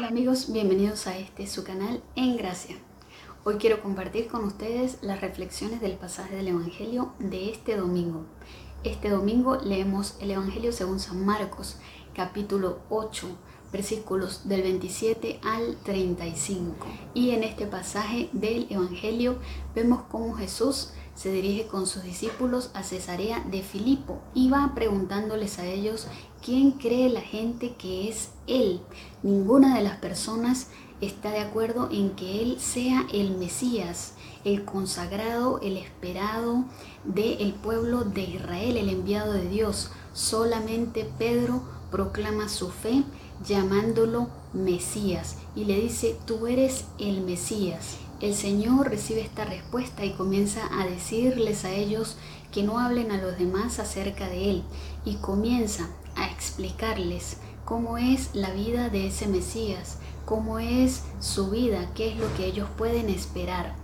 Hola amigos, bienvenidos a este su canal En Gracia. Hoy quiero compartir con ustedes las reflexiones del pasaje del Evangelio de este domingo. Este domingo leemos el Evangelio según San Marcos, capítulo 8, versículos del 27 al 35. Y en este pasaje del Evangelio vemos cómo Jesús se dirige con sus discípulos a Cesarea de Filipo y va preguntándoles a ellos quién cree la gente que es Él. Ninguna de las personas está de acuerdo en que Él sea el Mesías, el consagrado, el esperado del pueblo de Israel, el enviado de Dios. Solamente Pedro proclama su fe llamándolo Mesías y le dice, tú eres el Mesías. El Señor recibe esta respuesta y comienza a decirles a ellos que no hablen a los demás acerca de Él y comienza a explicarles cómo es la vida de ese Mesías, cómo es su vida, qué es lo que ellos pueden esperar.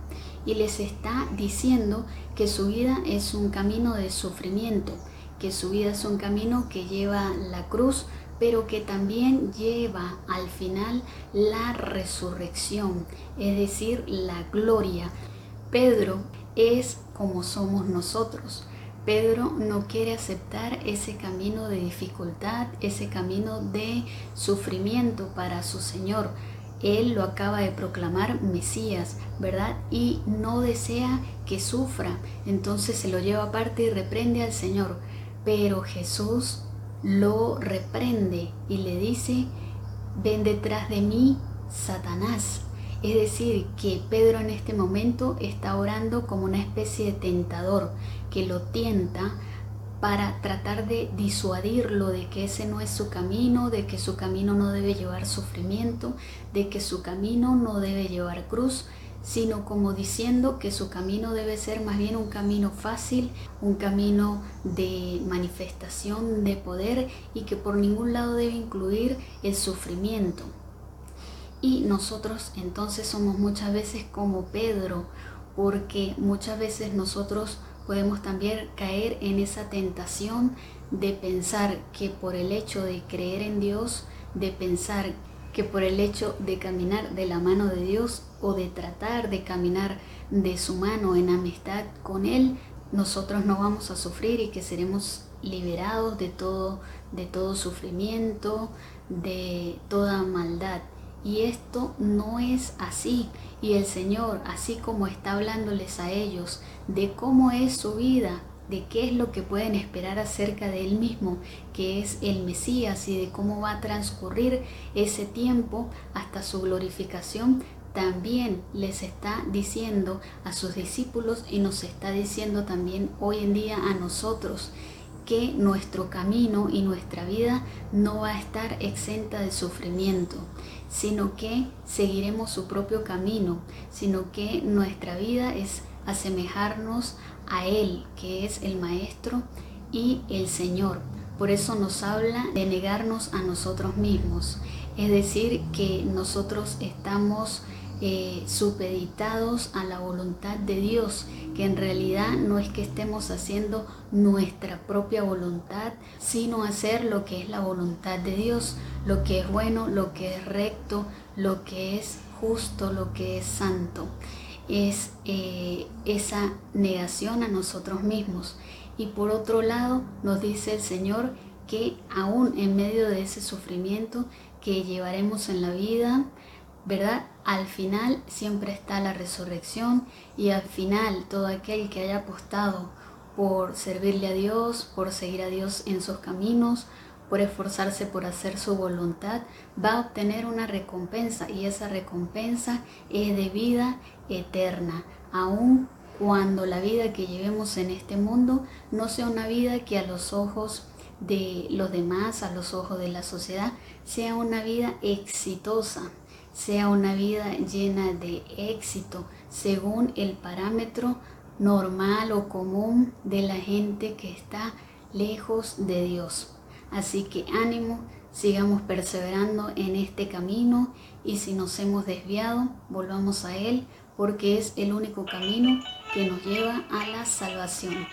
Y les está diciendo que su vida es un camino de sufrimiento, que su vida es un camino que lleva la cruz, pero que también lleva al final la resurrección, es decir, la gloria. Pedro es como somos nosotros. Pedro no quiere aceptar ese camino de dificultad, ese camino de sufrimiento para su Señor. Él lo acaba de proclamar Mesías, ¿verdad? Y no desea que sufra. Entonces se lo lleva aparte y reprende al Señor. Pero Jesús lo reprende y le dice, ven detrás de mí, Satanás. Es decir, que Pedro en este momento está orando como una especie de tentador que lo tienta para tratar de disuadirlo de que ese no es su camino, de que su camino no debe llevar sufrimiento, de que su camino no debe llevar cruz, sino como diciendo que su camino debe ser más bien un camino fácil, un camino de manifestación de poder y que por ningún lado debe incluir el sufrimiento. Y nosotros entonces somos muchas veces como Pedro, porque muchas veces nosotros podemos también caer en esa tentación de pensar que por el hecho de creer en Dios, de pensar que por el hecho de caminar de la mano de Dios o de tratar de caminar de su mano en amistad con Él, nosotros no vamos a sufrir y que seremos liberados de todo, de todo sufrimiento, de toda maldad. Y esto no es así. Y el Señor, así como está hablándoles a ellos de cómo es su vida, de qué es lo que pueden esperar acerca de él mismo, que es el Mesías y de cómo va a transcurrir ese tiempo hasta su glorificación, también les está diciendo a sus discípulos y nos está diciendo también hoy en día a nosotros que nuestro camino y nuestra vida no va a estar exenta de sufrimiento, sino que seguiremos su propio camino, sino que nuestra vida es asemejarnos a Él, que es el Maestro y el Señor. Por eso nos habla de negarnos a nosotros mismos, es decir, que nosotros estamos eh, supeditados a la voluntad de Dios, que en realidad no es que estemos haciendo nuestra propia voluntad, sino hacer lo que es la voluntad de Dios, lo que es bueno, lo que es recto, lo que es justo, lo que es santo es eh, esa negación a nosotros mismos. Y por otro lado, nos dice el Señor que aún en medio de ese sufrimiento que llevaremos en la vida, ¿verdad? Al final siempre está la resurrección y al final todo aquel que haya apostado por servirle a Dios, por seguir a Dios en sus caminos, por esforzarse por hacer su voluntad, va a obtener una recompensa y esa recompensa es de vida eterna, aun cuando la vida que llevemos en este mundo no sea una vida que a los ojos de los demás, a los ojos de la sociedad, sea una vida exitosa, sea una vida llena de éxito, según el parámetro normal o común de la gente que está lejos de Dios. Así que ánimo, sigamos perseverando en este camino y si nos hemos desviado, volvamos a Él porque es el único camino que nos lleva a la salvación.